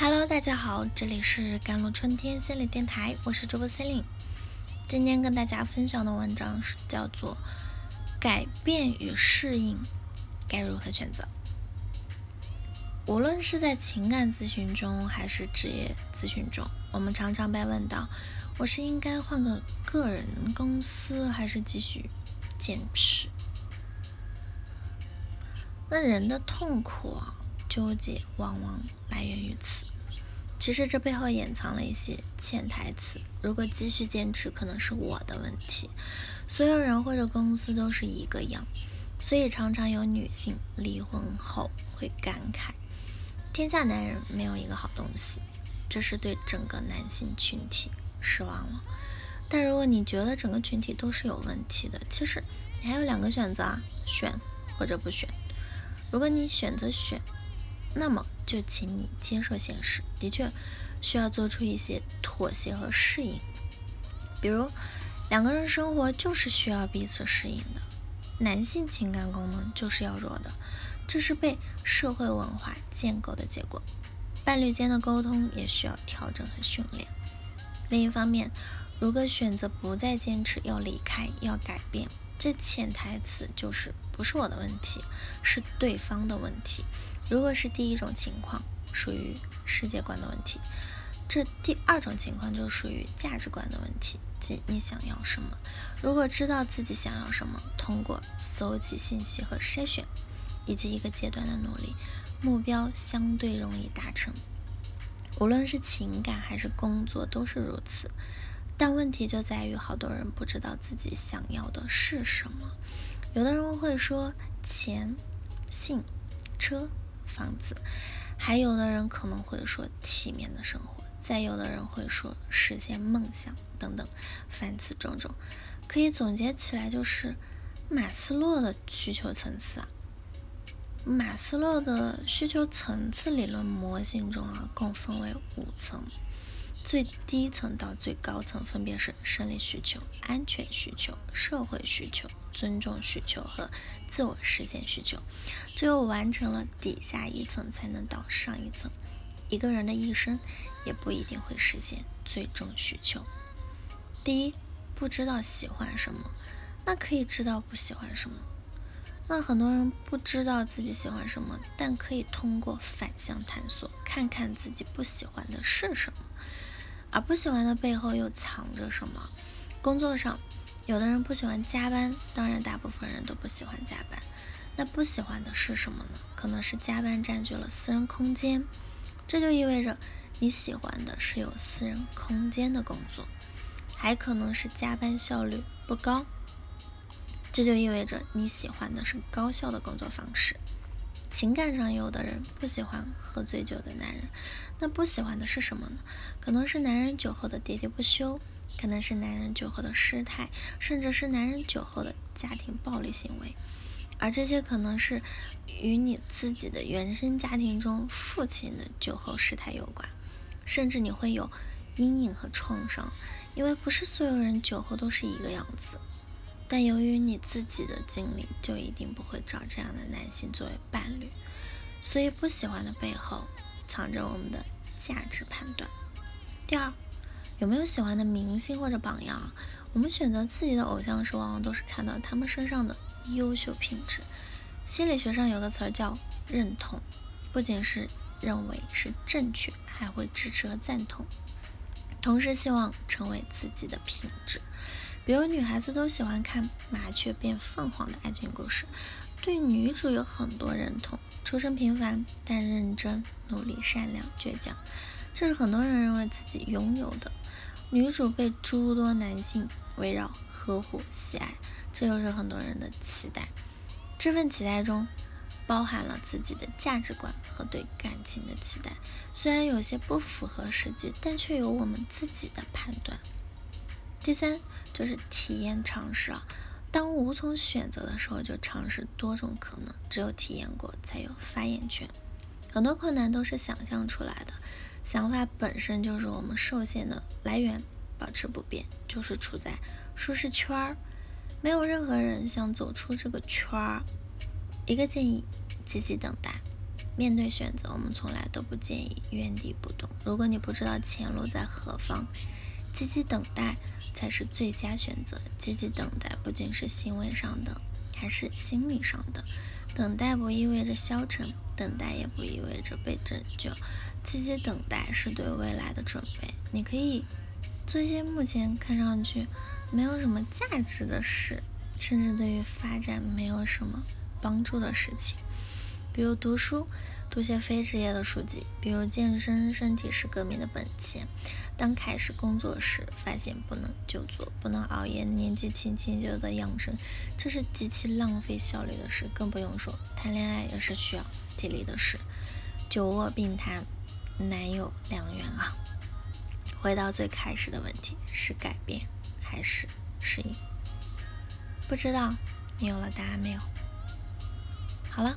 Hello，大家好，这里是甘露春天心理电台，我是主播 c e l i n e 今天跟大家分享的文章是叫做《改变与适应该如何选择》。无论是在情感咨询中，还是职业咨询中，我们常常被问到：我是应该换个个人公司，还是继续坚持？那人的痛苦啊。纠结往往来源于此，其实这背后掩藏了一些潜台词。如果继续坚持，可能是我的问题。所有人或者公司都是一个样，所以常常有女性离婚后会感慨：天下男人没有一个好东西。这是对整个男性群体失望了。但如果你觉得整个群体都是有问题的，其实你还有两个选择啊，选或者不选。如果你选择选，那么就请你接受现实，的确需要做出一些妥协和适应。比如两个人生活就是需要彼此适应的，男性情感功能就是要弱的，这是被社会文化建构的结果。伴侣间的沟通也需要调整和训练。另一方面，如果选择不再坚持，要离开，要改变。这潜台词就是不是我的问题，是对方的问题。如果是第一种情况，属于世界观的问题；这第二种情况就属于价值观的问题，即你想要什么。如果知道自己想要什么，通过搜集信息和筛选，以及一个阶段的努力，目标相对容易达成。无论是情感还是工作，都是如此。但问题就在于，好多人不知道自己想要的是什么。有的人会说钱、性、车、房子，还有的人可能会说体面的生活，再有的人会说实现梦想等等，凡此种种，可以总结起来就是马斯洛的需求层次啊。马斯洛的需求层次理论模型中啊，共分为五层。最低层到最高层分别是生理需求、安全需求、社会需求、尊重需求和自我实现需求。只有完成了底下一层，才能到上一层。一个人的一生也不一定会实现最终需求。第一，不知道喜欢什么，那可以知道不喜欢什么。那很多人不知道自己喜欢什么，但可以通过反向探索，看看自己不喜欢的是什么。而不喜欢的背后又藏着什么？工作上，有的人不喜欢加班，当然大部分人都不喜欢加班。那不喜欢的是什么呢？可能是加班占据了私人空间，这就意味着你喜欢的是有私人空间的工作；还可能是加班效率不高，这就意味着你喜欢的是高效的工作方式。情感上，有的人不喜欢喝醉酒的男人，那不喜欢的是什么呢？可能是男人酒后的喋喋不休，可能是男人酒后的失态，甚至是男人酒后的家庭暴力行为，而这些可能是与你自己的原生家庭中父亲的酒后失态有关，甚至你会有阴影和创伤，因为不是所有人酒后都是一个样子。但由于你自己的经历，就一定不会找这样的男性作为伴侣，所以不喜欢的背后藏着我们的价值判断。第二，有没有喜欢的明星或者榜样？我们选择自己的偶像时，往往都是看到他们身上的优秀品质。心理学上有个词儿叫认同，不仅是认为是正确，还会支持和赞同，同时希望成为自己的品质。比如女孩子都喜欢看麻雀变凤凰的爱情故事，对女主有很多认同，出身平凡但认真、努力、善良、倔强，这是很多人认为自己拥有的。女主被诸多男性围绕、呵护、喜爱，这又是很多人的期待。这份期待中包含了自己的价值观和对感情的期待，虽然有些不符合实际，但却有我们自己的判断。第三就是体验尝试啊，当无从选择的时候，就尝试多种可能。只有体验过，才有发言权。很多困难都是想象出来的，想法本身就是我们受限的来源。保持不变，就是处在舒适圈儿。没有任何人想走出这个圈儿。一个建议：积极等待。面对选择，我们从来都不建议原地不动。如果你不知道前路在何方，积极等待才是最佳选择。积极等待不仅是行为上的，还是心理上的。等待不意味着消沉，等待也不意味着被拯救。积极等待是对未来的准备。你可以做一些目前看上去没有什么价值的事，甚至对于发展没有什么帮助的事情，比如读书，读些非职业的书籍；比如健身，身体是革命的本钱。当开始工作时，发现不能久坐，不能熬夜，年纪轻轻就得养生，这是极其浪费效率的事。更不用说谈恋爱也是需要体力的事，久卧病榻。难有良缘啊！回到最开始的问题，是改变还是适应？不知道你有了答案没有？好了，